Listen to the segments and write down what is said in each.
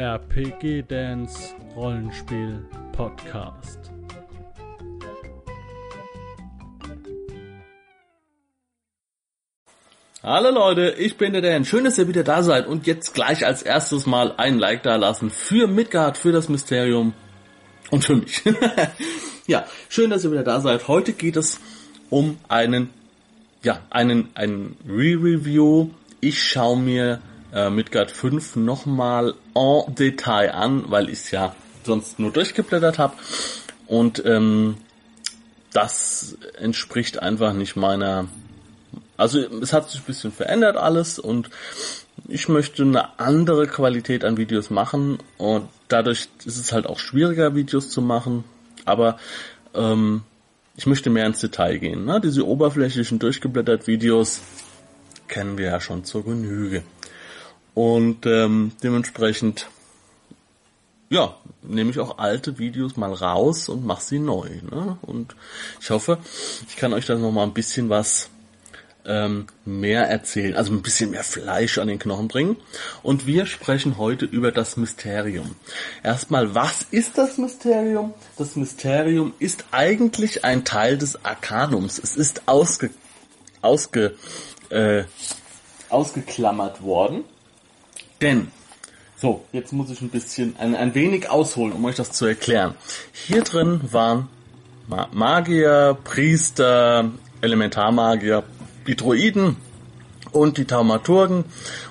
RPG Dance Rollenspiel Podcast. Hallo Leute, ich bin der Dan. Schön, dass ihr wieder da seid und jetzt gleich als erstes mal ein Like da lassen für Midgard, für das Mysterium und für mich. ja, schön, dass ihr wieder da seid. Heute geht es um einen, ja, einen, einen Re-Review. Ich schaue mir äh, Midgard 5 nochmal en Detail an, weil ich es ja sonst nur durchgeblättert habe. Und ähm, das entspricht einfach nicht meiner also es hat sich ein bisschen verändert alles und ich möchte eine andere Qualität an Videos machen und dadurch ist es halt auch schwieriger, Videos zu machen. Aber ähm, ich möchte mehr ins Detail gehen. Ne? Diese oberflächlichen durchgeblättert Videos kennen wir ja schon zur Genüge. Und ähm, dementsprechend ja, nehme ich auch alte Videos mal raus und mache sie neu. Ne? Und ich hoffe, ich kann euch da noch mal ein bisschen was ähm, mehr erzählen, also ein bisschen mehr Fleisch an den Knochen bringen. Und wir sprechen heute über das Mysterium. Erstmal, was ist das Mysterium? Das Mysterium ist eigentlich ein Teil des Arkanums. Es ist ausge, ausge, äh, ausgeklammert worden. Denn, so, jetzt muss ich ein bisschen, ein, ein wenig ausholen, um euch das zu erklären. Hier drin waren Magier, Priester, Elementarmagier, die Droiden und die Taumaturgen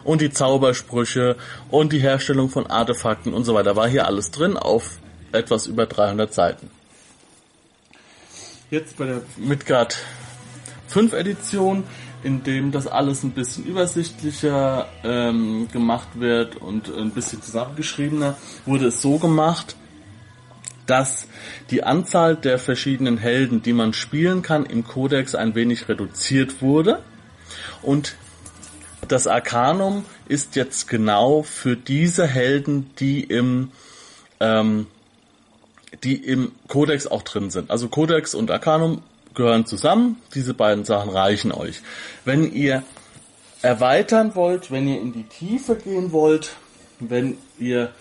und die Zaubersprüche und die Herstellung von Artefakten und so weiter. War hier alles drin auf etwas über 300 Seiten. Jetzt bei der Midgard 5 Edition, in dem das alles ein bisschen übersichtlicher ähm, gemacht wird und ein bisschen zusammengeschriebener, wurde es so gemacht, dass die Anzahl der verschiedenen Helden, die man spielen kann, im Kodex ein wenig reduziert wurde. Und das Arcanum ist jetzt genau für diese Helden, die im ähm, die im Kodex auch drin sind. Also Kodex und Arcanum gehören zusammen. Diese beiden Sachen reichen euch. Wenn ihr erweitern wollt, wenn ihr in die Tiefe gehen wollt, wenn ihr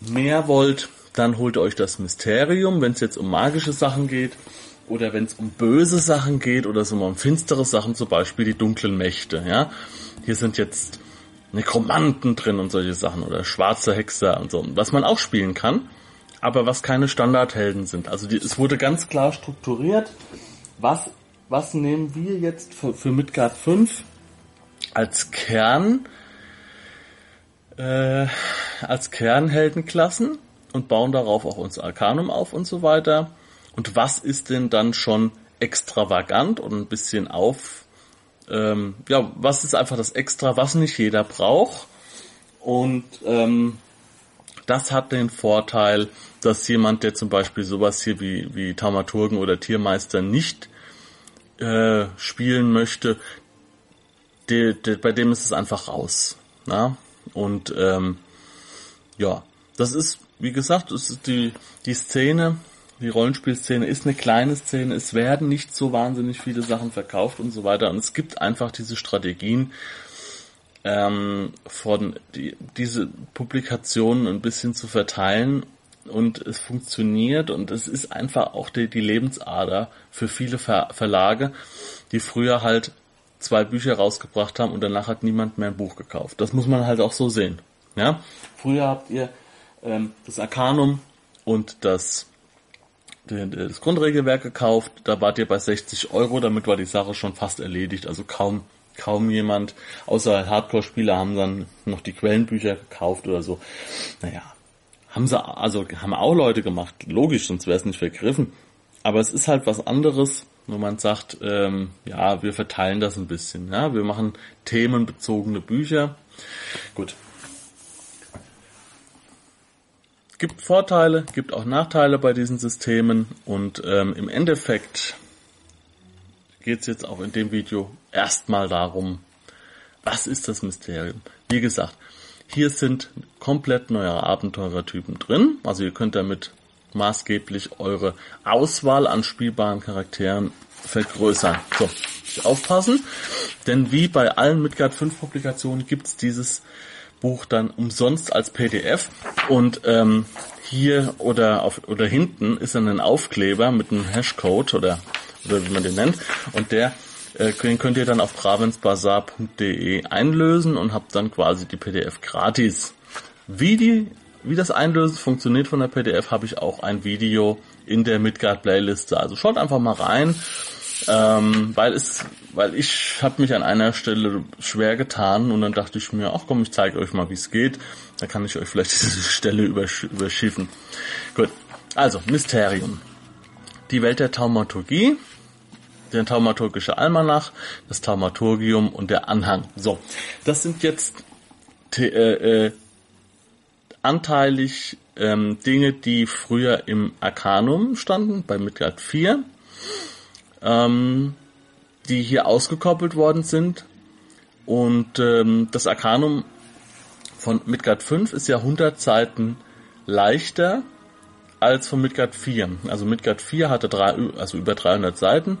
mehr wollt, dann holt euch das Mysterium, wenn es jetzt um magische Sachen geht oder wenn es um böse Sachen geht oder so um finstere Sachen, zum Beispiel die dunklen Mächte. Ja, hier sind jetzt Nekromanten drin und solche Sachen oder schwarze Hexer und so, was man auch spielen kann, aber was keine Standardhelden sind. Also die, es wurde ganz klar strukturiert, was was nehmen wir jetzt für, für Midgard 5 als Kern äh, als Kernheldenklassen und bauen darauf auch unser Arcanum auf und so weiter. Und was ist denn dann schon extravagant und ein bisschen auf, ähm, ja, was ist einfach das Extra, was nicht jeder braucht? Und ähm, das hat den Vorteil, dass jemand, der zum Beispiel sowas hier wie, wie Taumaturgen oder Tiermeister nicht äh, spielen möchte, de, de, bei dem ist es einfach raus. Na? Und ähm, ja, das ist wie gesagt, es ist die, die Szene, die Rollenspielszene ist eine kleine Szene, es werden nicht so wahnsinnig viele Sachen verkauft und so weiter. Und es gibt einfach diese Strategien, ähm, von die, diese Publikationen ein bisschen zu verteilen und es funktioniert und es ist einfach auch die, die Lebensader für viele Ver Verlage, die früher halt zwei Bücher rausgebracht haben und danach hat niemand mehr ein Buch gekauft. Das muss man halt auch so sehen. Ja, früher habt ihr ähm, das Arcanum und das, das Grundregelwerk gekauft. Da wart ihr bei 60 Euro, damit war die Sache schon fast erledigt. Also kaum, kaum jemand, außer Hardcore-Spieler haben dann noch die Quellenbücher gekauft oder so. Naja, haben sie, also haben auch Leute gemacht, logisch, sonst wäre es nicht vergriffen. Aber es ist halt was anderes, wo man sagt, ähm, ja, wir verteilen das ein bisschen. Ja, wir machen themenbezogene Bücher. Gut, gibt Vorteile, gibt auch Nachteile bei diesen Systemen und ähm, im Endeffekt geht es jetzt auch in dem Video erstmal darum, was ist das Mysterium? Wie gesagt, hier sind komplett neue Abenteurertypen drin, also ihr könnt damit maßgeblich eure Auswahl an spielbaren Charakteren vergrößern. So, aufpassen, denn wie bei allen Midgard 5 Publikationen gibt es dieses Buch dann umsonst als PDF und ähm, hier oder auf oder hinten ist dann ein Aufkleber mit einem Hashcode oder oder wie man den nennt. Und der den könnt ihr dann auf bravensbazar.de einlösen und habt dann quasi die PDF gratis. Wie die wie das Einlösen funktioniert von der PDF, habe ich auch ein Video in der Midgard Playliste. Also schaut einfach mal rein, ähm, weil es, weil ich habe mich an einer Stelle schwer getan und dann dachte ich mir, ach komm, ich zeige euch mal, wie es geht. Da kann ich euch vielleicht diese Stelle übersch überschiffen. Gut, also Mysterium. Die Welt der Taumaturgie, der Taumaturgische Almanach, das Taumaturgium und der Anhang. So, das sind jetzt äh, äh, anteilig ähm, Dinge, die früher im Arcanum standen, bei Midgard 4, ähm, die hier ausgekoppelt worden sind. Und ähm, das Arcanum von Midgard 5 ist ja 100 Seiten leichter als von Midgard 4. Also Midgard 4 hatte drei, also über 300 Seiten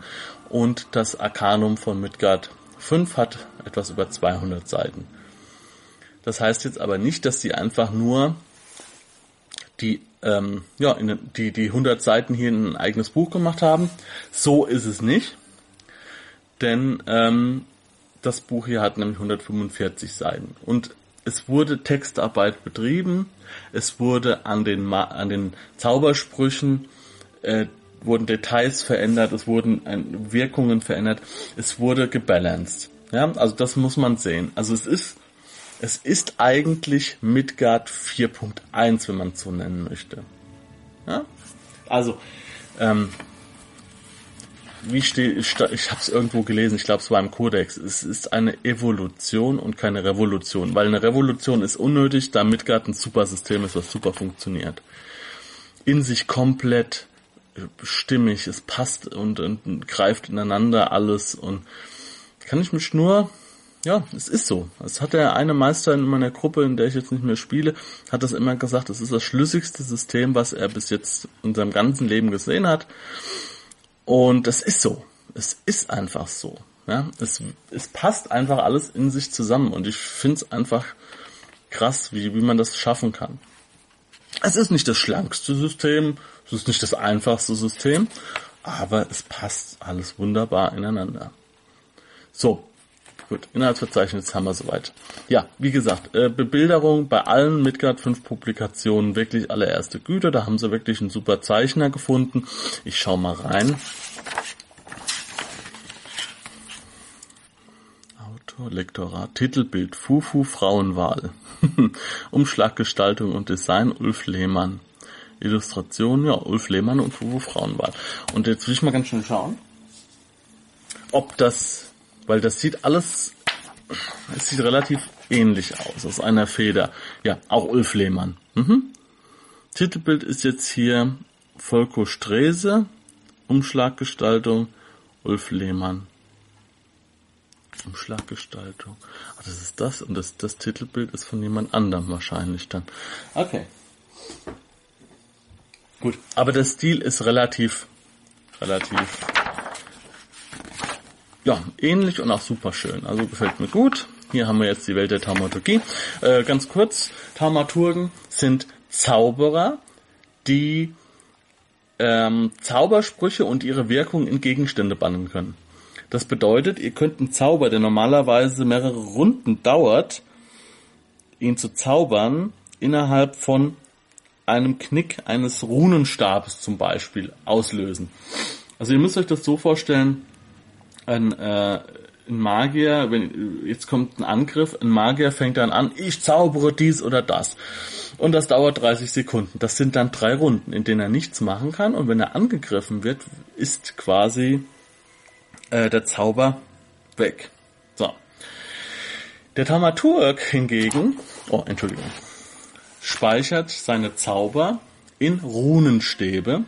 und das Arcanum von Midgard 5 hat etwas über 200 Seiten. Das heißt jetzt aber nicht, dass sie einfach nur die ähm, ja in, die die 100 Seiten hier in ein eigenes Buch gemacht haben. So ist es nicht, denn ähm, das Buch hier hat nämlich 145 Seiten und es wurde Textarbeit betrieben, es wurde an den Ma an den Zaubersprüchen äh, wurden Details verändert, es wurden äh, Wirkungen verändert, es wurde gebalanced. Ja, also das muss man sehen. Also es ist es ist eigentlich Midgard 4.1, wenn man es so nennen möchte. Ja? Also, ähm, wie steht, ich habe es irgendwo gelesen, ich glaube es war im Kodex, es ist eine Evolution und keine Revolution, weil eine Revolution ist unnötig, da Midgard ein super System ist, was super funktioniert. In sich komplett stimmig, es passt und, und greift ineinander alles und kann ich mich nur ja, es ist so. Es hat der eine Meister in meiner Gruppe, in der ich jetzt nicht mehr spiele, hat das immer gesagt, es ist das schlüssigste System, was er bis jetzt in seinem ganzen Leben gesehen hat. Und es ist so. Es ist einfach so. Ja, es, es passt einfach alles in sich zusammen und ich finde es einfach krass, wie, wie man das schaffen kann. Es ist nicht das schlankste System, es ist nicht das einfachste System, aber es passt alles wunderbar ineinander. So, Gut, Inhaltsverzeichnis haben wir soweit. Ja, wie gesagt, äh, Bebilderung bei allen Midgard 5 Publikationen wirklich allererste Güte. Da haben sie wirklich einen super Zeichner gefunden. Ich schau mal rein. Autor, Lektorat, Titelbild, Fufu Frauenwahl. Umschlaggestaltung und Design Ulf Lehmann. Illustration, ja, Ulf Lehmann und Fufu Frauenwahl. Und jetzt will ich mal ganz schnell schauen, ob das weil das sieht alles, es sieht relativ ähnlich aus, aus einer Feder. Ja, auch Ulf Lehmann. Mhm. Titelbild ist jetzt hier Volko Strese, Umschlaggestaltung, Ulf Lehmann. Umschlaggestaltung. Ach, das ist das und das, das Titelbild ist von jemand anderem wahrscheinlich dann. Okay. Gut, aber der Stil ist relativ, relativ ja, ähnlich und auch super schön. Also gefällt mir gut. Hier haben wir jetzt die Welt der Taumaturgie. Äh, ganz kurz, Taumaturgen sind Zauberer, die ähm, Zaubersprüche und ihre Wirkung in Gegenstände bannen können. Das bedeutet, ihr könnt einen Zauber, der normalerweise mehrere Runden dauert, ihn zu zaubern, innerhalb von einem Knick eines Runenstabes zum Beispiel auslösen. Also ihr müsst euch das so vorstellen, ein, äh, ein Magier, wenn jetzt kommt ein Angriff, ein Magier fängt dann an, ich zaubere dies oder das. Und das dauert 30 Sekunden. Das sind dann drei Runden, in denen er nichts machen kann. Und wenn er angegriffen wird, ist quasi äh, der Zauber weg. So. Der Thaumaturg hingegen, oh, Entschuldigung, speichert seine Zauber in Runenstäbe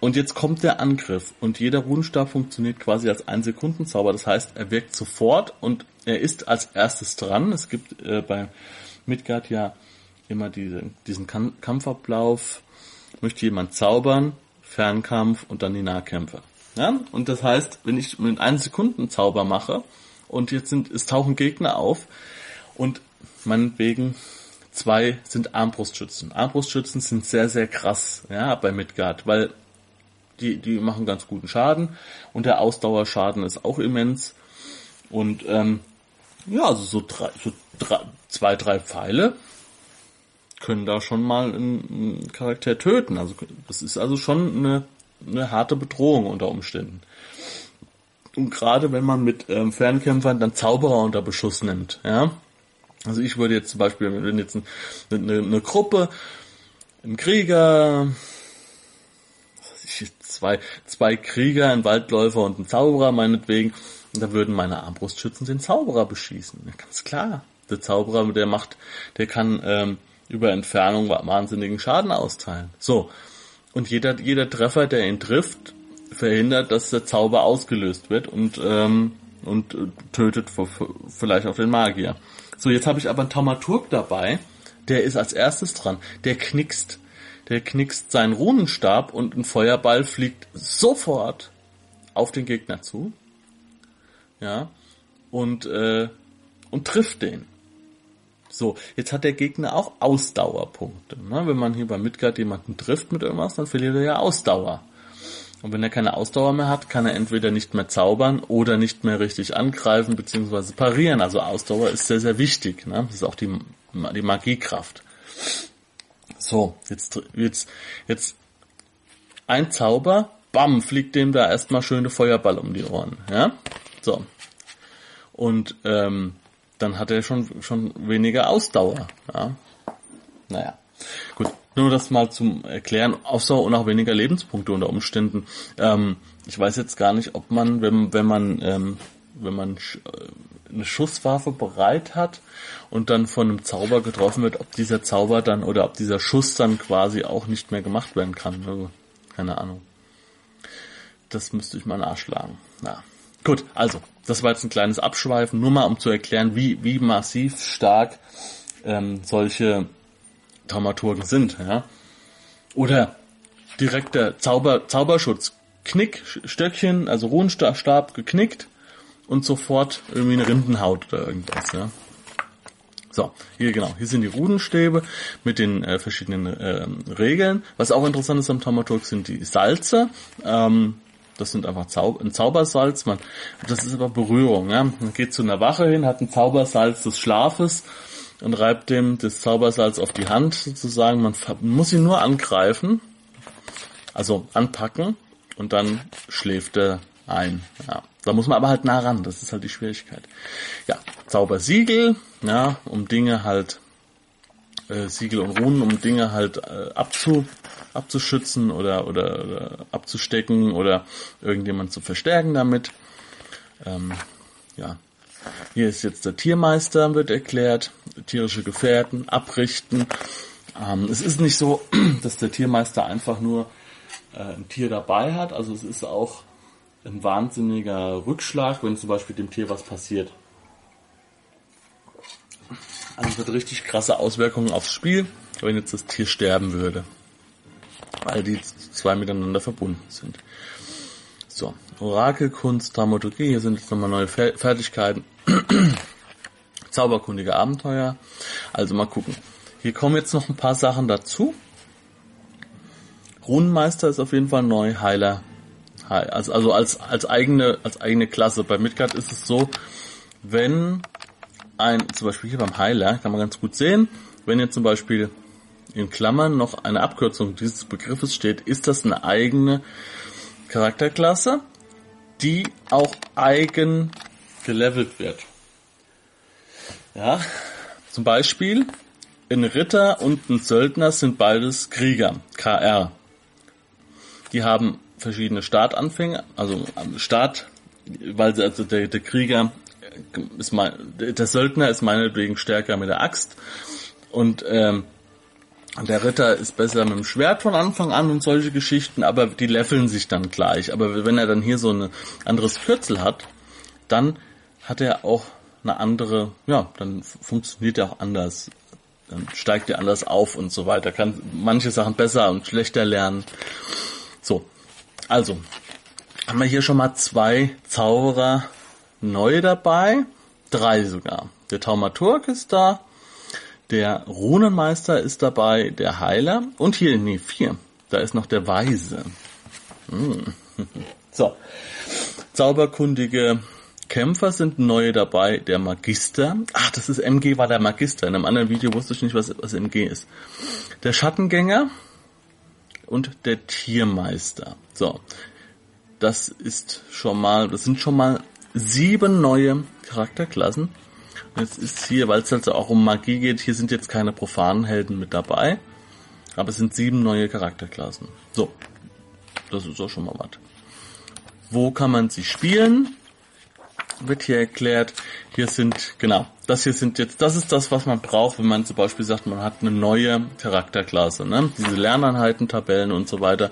und jetzt kommt der Angriff und jeder Runenstab funktioniert quasi als ein Sekundenzauber. Das heißt, er wirkt sofort und er ist als erstes dran. Es gibt äh, bei Midgard ja immer diese, diesen Kampfablauf. Möchte jemand zaubern, Fernkampf und dann die Nahkämpfe. Ja? Und das heißt, wenn ich mit einem Sekunden Zauber mache und jetzt sind, es tauchen Gegner auf und meinetwegen zwei sind Armbrustschützen. Armbrustschützen sind sehr, sehr krass, ja, bei Midgard, weil die, die machen ganz guten Schaden und der Ausdauerschaden ist auch immens. Und ähm, ja, also so, drei, so drei, zwei, drei Pfeile können da schon mal einen, Charakter töten. Also das ist also schon eine, eine harte Bedrohung unter Umständen. Und gerade wenn man mit ähm, Fernkämpfern dann Zauberer unter Beschuss nimmt, ja. Also ich würde jetzt zum Beispiel, wenn jetzt eine, eine Gruppe, ein Krieger, zwei, zwei Krieger, ein Waldläufer und ein Zauberer meinetwegen, da würden meine Armbrustschützen den Zauberer beschießen. Ja, ganz klar. Der Zauberer, der macht, der kann ähm, über Entfernung wahnsinnigen Schaden austeilen. So. Und jeder, jeder Treffer, der ihn trifft, verhindert, dass der Zauber ausgelöst wird und, ähm, und tötet vielleicht auch den Magier. So, jetzt habe ich aber einen Taumaturg dabei, der ist als erstes dran. Der knickst, der knickst seinen Runenstab und ein Feuerball fliegt sofort auf den Gegner zu. Ja. Und, äh, und trifft den. So, jetzt hat der Gegner auch Ausdauerpunkte. Ne? Wenn man hier bei Midgard jemanden trifft mit irgendwas, dann verliert er ja Ausdauer. Und wenn er keine Ausdauer mehr hat, kann er entweder nicht mehr zaubern oder nicht mehr richtig angreifen bzw. parieren. Also Ausdauer ist sehr, sehr wichtig. Ne? Das ist auch die, die Magiekraft. So, jetzt, jetzt, jetzt ein Zauber, bam, fliegt dem da erstmal schöne Feuerball um die Ohren. Ja? So. Und ähm, dann hat er schon, schon weniger Ausdauer. Ja? Naja. Gut, nur das mal zum Erklären, Ausdauer und auch weniger Lebenspunkte unter Umständen. Ähm, ich weiß jetzt gar nicht, ob man, wenn, wenn man, ähm, wenn man äh, eine Schusswaffe bereit hat und dann von einem Zauber getroffen wird, ob dieser Zauber dann oder ob dieser Schuss dann quasi auch nicht mehr gemacht werden kann. Also, keine Ahnung. Das müsste ich mal nachschlagen. Na. Gut, also, das war jetzt ein kleines Abschweifen, nur mal um zu erklären, wie, wie massiv stark ähm, solche Dramaturgen sind, ja. Oder direkter Zauber, Zauberschutz. Knick, Stöckchen, also Runenstab geknickt und sofort irgendwie eine Rindenhaut oder irgendwas, ja. So, hier genau, hier sind die Rudenstäbe mit den äh, verschiedenen äh, Regeln. Was auch interessant ist am Dramaturg sind die Salze. Ähm, das sind einfach Zau ein Zaubersalz. Man, das ist aber Berührung. Ja? Man geht zu einer Wache hin, hat ein Zaubersalz des Schlafes und reibt dem das Zaubersalz auf die Hand sozusagen. Man muss ihn nur angreifen, also anpacken und dann schläft er ein. Ja. Da muss man aber halt nah ran, das ist halt die Schwierigkeit. Ja, Zaubersiegel, ja, um Dinge halt, äh, Siegel und Runen, um Dinge halt äh, abzu, abzuschützen oder, oder, oder abzustecken oder irgendjemand zu verstärken damit. Ähm, ja, hier ist jetzt der Tiermeister, wird erklärt, tierische Gefährten, abrichten. Ähm, es ist nicht so, dass der Tiermeister einfach nur äh, ein Tier dabei hat, also es ist auch ein wahnsinniger Rückschlag, wenn zum Beispiel dem Tier was passiert. Also es hat richtig krasse Auswirkungen aufs Spiel, wenn jetzt das Tier sterben würde. Weil die zwei miteinander verbunden sind. So, Orakelkunst, Dramaturgie, hier sind jetzt nochmal neue Fertigkeiten. Zauberkundige Abenteuer. Also mal gucken. Hier kommen jetzt noch ein paar Sachen dazu. Runenmeister ist auf jeden Fall neu, Heiler. Also, also als, als eigene, als eigene Klasse. Bei Midgard ist es so, wenn ein, zum Beispiel hier beim Heiler, kann man ganz gut sehen, wenn jetzt zum Beispiel in Klammern noch eine Abkürzung dieses Begriffes steht, ist das eine eigene Charakterklasse, die auch eigen gelevelt wird. Ja, zum Beispiel ein Ritter und ein Söldner sind beides Krieger, KR. Die haben verschiedene Startanfänge, also Start, weil sie, also der, der Krieger ist mein, der Söldner ist meinetwegen stärker mit der Axt und ähm, der Ritter ist besser mit dem Schwert von Anfang an und solche Geschichten, aber die leveln sich dann gleich. Aber wenn er dann hier so ein anderes Kürzel hat, dann hat er auch eine andere, ja, dann funktioniert er auch anders. Dann steigt er anders auf und so weiter. Kann manche Sachen besser und schlechter lernen. So. Also. Haben wir hier schon mal zwei Zauberer neu dabei. Drei sogar. Der Taumaturg ist da. Der Runenmeister ist dabei, der Heiler und hier, nee, vier. Da ist noch der Weise. Hm. So. Zauberkundige Kämpfer sind neue dabei, der Magister. Ach, das ist MG war der Magister. In einem anderen Video wusste ich nicht, was, was MG ist. Der Schattengänger und der Tiermeister. So. Das ist schon mal, das sind schon mal sieben neue Charakterklassen. Jetzt ist hier, weil es also auch um Magie geht, hier sind jetzt keine profanen Helden mit dabei. Aber es sind sieben neue Charakterklassen. So. Das ist auch schon mal was. Wo kann man sie spielen? Wird hier erklärt. Hier sind, genau, das hier sind jetzt, das ist das, was man braucht, wenn man zum Beispiel sagt, man hat eine neue Charakterklasse, ne? Diese Lerneinheiten, Tabellen und so weiter.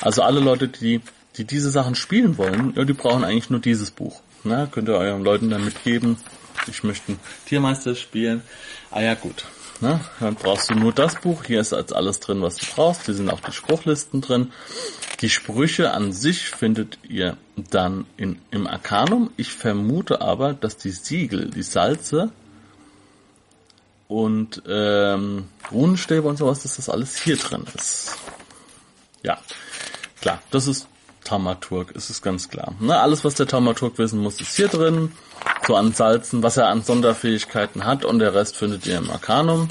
Also alle Leute, die, die diese Sachen spielen wollen, ja, die brauchen eigentlich nur dieses Buch. Ne? Könnt ihr euren Leuten dann mitgeben. Ich möchte einen Tiermeister spielen. Ah ja, gut. Ne? Dann brauchst du nur das Buch. Hier ist als alles drin, was du brauchst. Hier sind auch die Spruchlisten drin. Die Sprüche an sich findet ihr dann in, im Arcanum. Ich vermute aber, dass die Siegel, die Salze und ähm, Runenstäbe und sowas, dass das alles hier drin ist. Ja, klar, das ist Taumaturg, ist es ganz klar. Ne, alles, was der Taumaturg wissen muss, ist hier drin. So an Salzen, was er an Sonderfähigkeiten hat und der Rest findet ihr im Arcanum.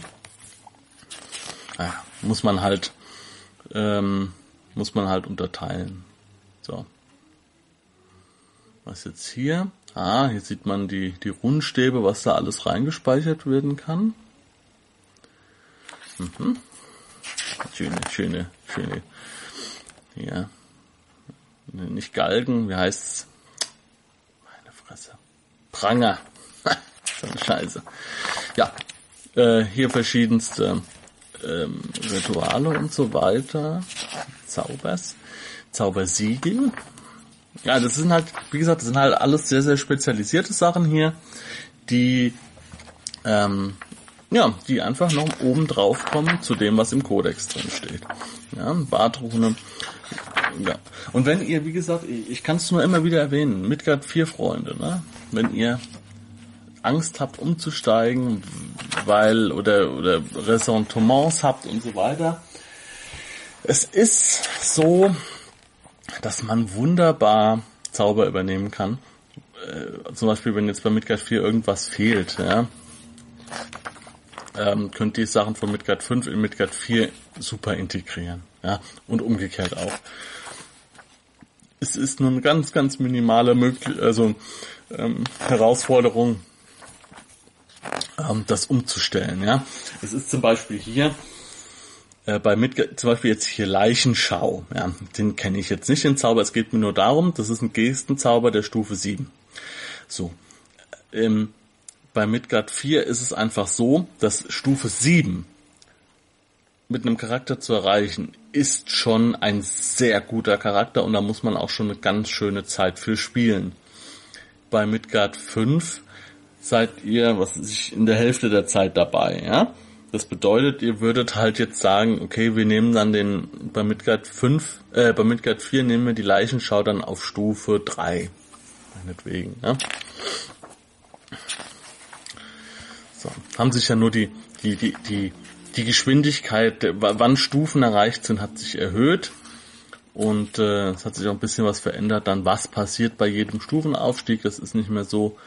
Naja, muss man halt, ähm, muss man halt unterteilen. So. Was jetzt hier? Ah, hier sieht man die, die Rundenstäbe, was da alles reingespeichert werden kann. Mhm. Schöne, schöne, schöne. Ja. Nicht Galgen, wie heißt's? Meine Fresse. Pranger. Scheiße. Ja, äh, hier verschiedenste ähm, Rituale und so weiter. Zaubers. Zaubersiegel. Ja, das sind halt, wie gesagt, das sind halt alles sehr, sehr spezialisierte Sachen hier, die, ähm, ja, die einfach noch oben drauf kommen zu dem, was im Kodex drin steht. Ja, Bartrune. Ja. Und wenn ihr, wie gesagt, ich, kann es nur immer wieder erwähnen, Midgard 4 Freunde, ne? Wenn ihr Angst habt umzusteigen, weil, oder, oder Ressentiments habt und so weiter. Es ist so, dass man wunderbar Zauber übernehmen kann. Äh, zum Beispiel, wenn jetzt bei Midgard 4 irgendwas fehlt, ja, ähm, könnt ihr Sachen von Midgard 5 in Midgard 4 super integrieren. Ja, und umgekehrt auch. Es ist nur eine ganz, ganz minimale Möglich also, ähm, Herausforderung, ähm, das umzustellen. Ja, es ist zum Beispiel hier äh, bei Midgard, zum Beispiel jetzt hier Leichenschau. Ja, den kenne ich jetzt nicht, den Zauber. Es geht mir nur darum, das ist ein Gestenzauber der Stufe 7. So. Ähm, bei Midgard 4 ist es einfach so, dass Stufe 7 mit einem Charakter zu erreichen, ist schon ein sehr guter Charakter und da muss man auch schon eine ganz schöne Zeit für spielen. Bei Midgard 5 seid ihr, was ich, in der Hälfte der Zeit dabei, ja. Das bedeutet, ihr würdet halt jetzt sagen, okay, wir nehmen dann den, bei Midgard 5, äh, bei Midgard 4 nehmen wir die Leichenschau dann auf Stufe 3. Meinetwegen, ja. So, haben sich ja nur die, die, die, die, die Geschwindigkeit, wann Stufen erreicht sind, hat sich erhöht. Und äh, es hat sich auch ein bisschen was verändert. Dann was passiert bei jedem Stufenaufstieg? Das ist nicht mehr so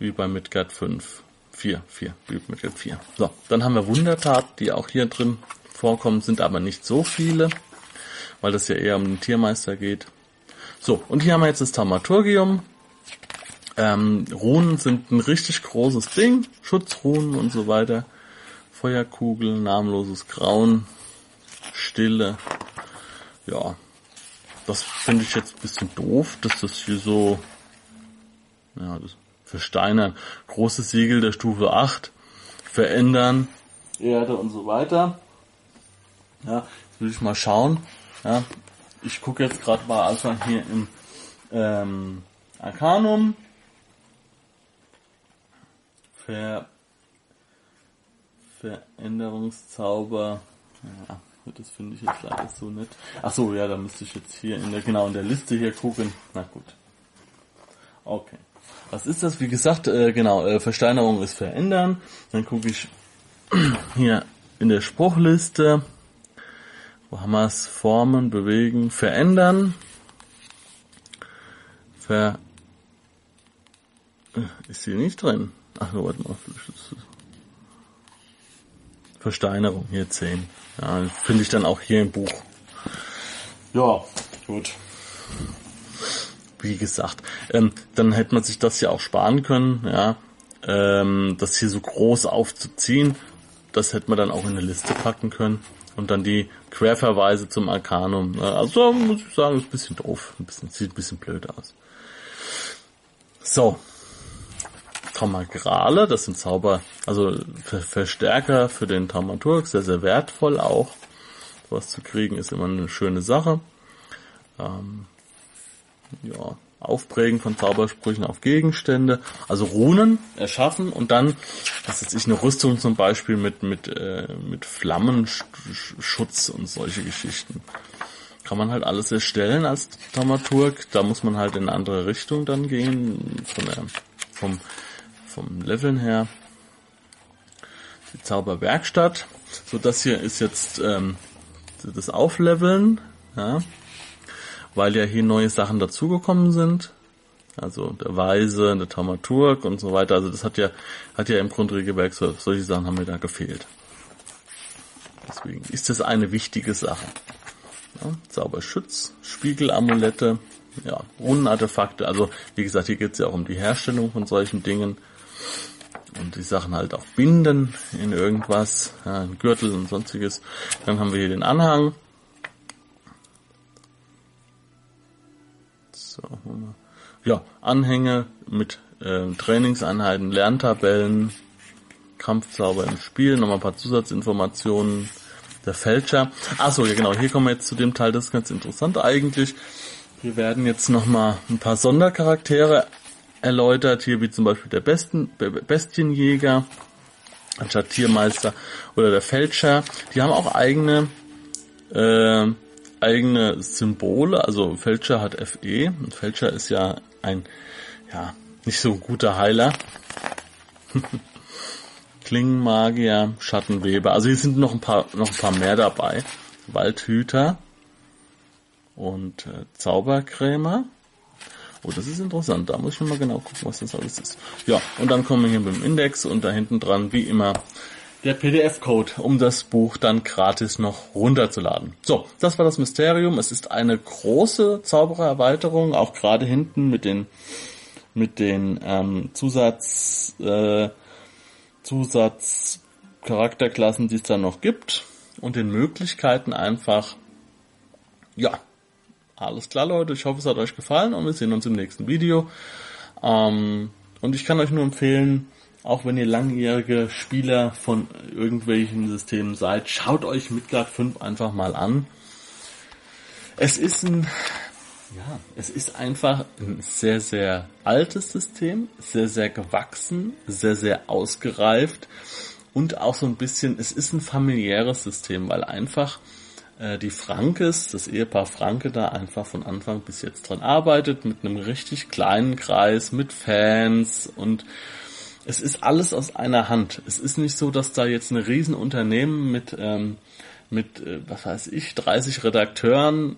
wie bei Midgard 5. 4, 4, wie Midgard 4. So, dann haben wir Wundertat, die auch hier drin vorkommen, sind aber nicht so viele, weil das ja eher um den Tiermeister geht. So, und hier haben wir jetzt das Thaumaturgium. Ähm, Runen sind ein richtig großes Ding, Schutzrunen und so weiter. Feuerkugel, namenloses Grauen, Stille. Ja, das finde ich jetzt ein bisschen doof, dass das hier so, ja, das versteinern. Großes Siegel der Stufe 8, verändern, Erde und so weiter. Ja, jetzt will ich mal schauen. Ja, ich gucke jetzt gerade mal einfach hier im ähm, Arcanum. Ver Veränderungszauber. Ja, das finde ich jetzt leider so nett. Ach so, ja, da müsste ich jetzt hier in der genau in der Liste hier gucken. Na gut. Okay. Was ist das? Wie gesagt, äh, genau, äh, Versteinerung ist verändern. Dann gucke ich hier in der Spruchliste, wo haben wir es? Formen, bewegen, verändern. Ver äh, ist hier nicht drin. Ach, warte mal. Versteinerung, hier 10. Ja, finde ich dann auch hier im Buch. Ja, gut. Wie gesagt, ähm, dann hätte man sich das ja auch sparen können, ja, ähm, das hier so groß aufzuziehen. Das hätte man dann auch in eine Liste packen können. Und dann die Querverweise zum Arcanum. Also muss ich sagen, ist ein bisschen doof. Ein bisschen, sieht ein bisschen blöd aus. So. Traumagrale, das sind Zauber, also Verstärker für den Dramaturg, sehr, sehr wertvoll auch. Was zu kriegen ist immer eine schöne Sache. Ähm, ja, Aufprägen von Zaubersprüchen auf Gegenstände, also Runen erschaffen und dann, was weiß ich, eine Rüstung zum Beispiel mit, mit, äh, mit Flammenschutz und solche Geschichten. Kann man halt alles erstellen als Dramaturg. Da muss man halt in eine andere Richtung dann gehen, von der, vom, vom Leveln her. Die Zauberwerkstatt. So, das hier ist jetzt ähm, das Aufleveln. Ja, weil ja hier neue Sachen dazugekommen sind. Also der Weise, der Taumaturg und so weiter. Also das hat ja, hat ja im Grundregelwerk so, solche Sachen haben mir da gefehlt. Deswegen ist das eine wichtige Sache. Ja, Zauberschutz, Spiegelamulette, ja, Runenartefakte. Also wie gesagt, hier geht es ja auch um die Herstellung von solchen Dingen. Und die Sachen halt auch binden in irgendwas, ja, in Gürtel und sonstiges. Dann haben wir hier den Anhang. So, ja, Anhänge mit äh, Trainingseinheiten, Lerntabellen, Kampfzauber im Spiel, nochmal ein paar Zusatzinformationen. Der Fälscher. Achso, ja genau, hier kommen wir jetzt zu dem Teil, das ist ganz interessant eigentlich. Wir werden jetzt nochmal ein paar Sondercharaktere erläutert, hier wie zum Beispiel der Besten, Bestienjäger, anstatt Tiermeister oder der Fälscher. Die haben auch eigene äh, eigene Symbole, also Fälscher hat FE und Fälscher ist ja ein, ja, nicht so guter Heiler. Klingenmagier, Schattenweber, also hier sind noch ein paar, noch ein paar mehr dabei. Waldhüter und äh, Zauberkrämer. Oh, das ist interessant. Da muss ich mal genau gucken, was das alles ist. Ja, und dann kommen wir hier mit dem Index und da hinten dran, wie immer, der PDF-Code, um das Buch dann gratis noch runterzuladen. So, das war das Mysterium. Es ist eine große Zauberererweiterung, auch gerade hinten mit den mit den ähm, Zusatz äh, Zusatzcharakterklassen, die es da noch gibt und den Möglichkeiten einfach. Ja, alles klar, Leute. Ich hoffe, es hat euch gefallen und wir sehen uns im nächsten Video. Ähm, und ich kann euch nur empfehlen, auch wenn ihr langjährige Spieler von irgendwelchen Systemen seid, schaut euch Midgard 5 einfach mal an. Es ist ein, ja, es ist einfach ein sehr, sehr altes System, sehr, sehr gewachsen, sehr, sehr ausgereift und auch so ein bisschen, es ist ein familiäres System, weil einfach die Frankes, das Ehepaar Franke da einfach von Anfang bis jetzt dran arbeitet, mit einem richtig kleinen Kreis, mit Fans und es ist alles aus einer Hand. Es ist nicht so, dass da jetzt ein Riesenunternehmen mit, ähm, mit, äh, was weiß ich, 30 Redakteuren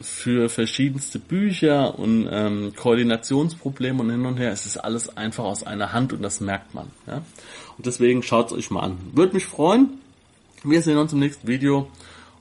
für verschiedenste Bücher und ähm, Koordinationsprobleme und hin und her. Es ist alles einfach aus einer Hand und das merkt man. Ja? Und deswegen schaut es euch mal an. Würde mich freuen. Wir sehen uns im nächsten Video